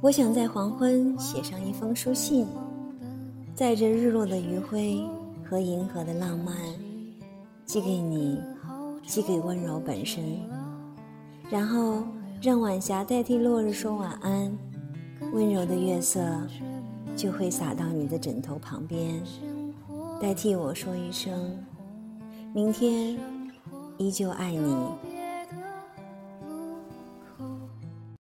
我想在黄昏写上一封书信载着日落的余晖和银河的浪漫寄给你寄给温柔本身。然后让晚霞代替落日说晚安温柔的月色就会洒到你的枕头旁边代替我说一声明天依旧爱你。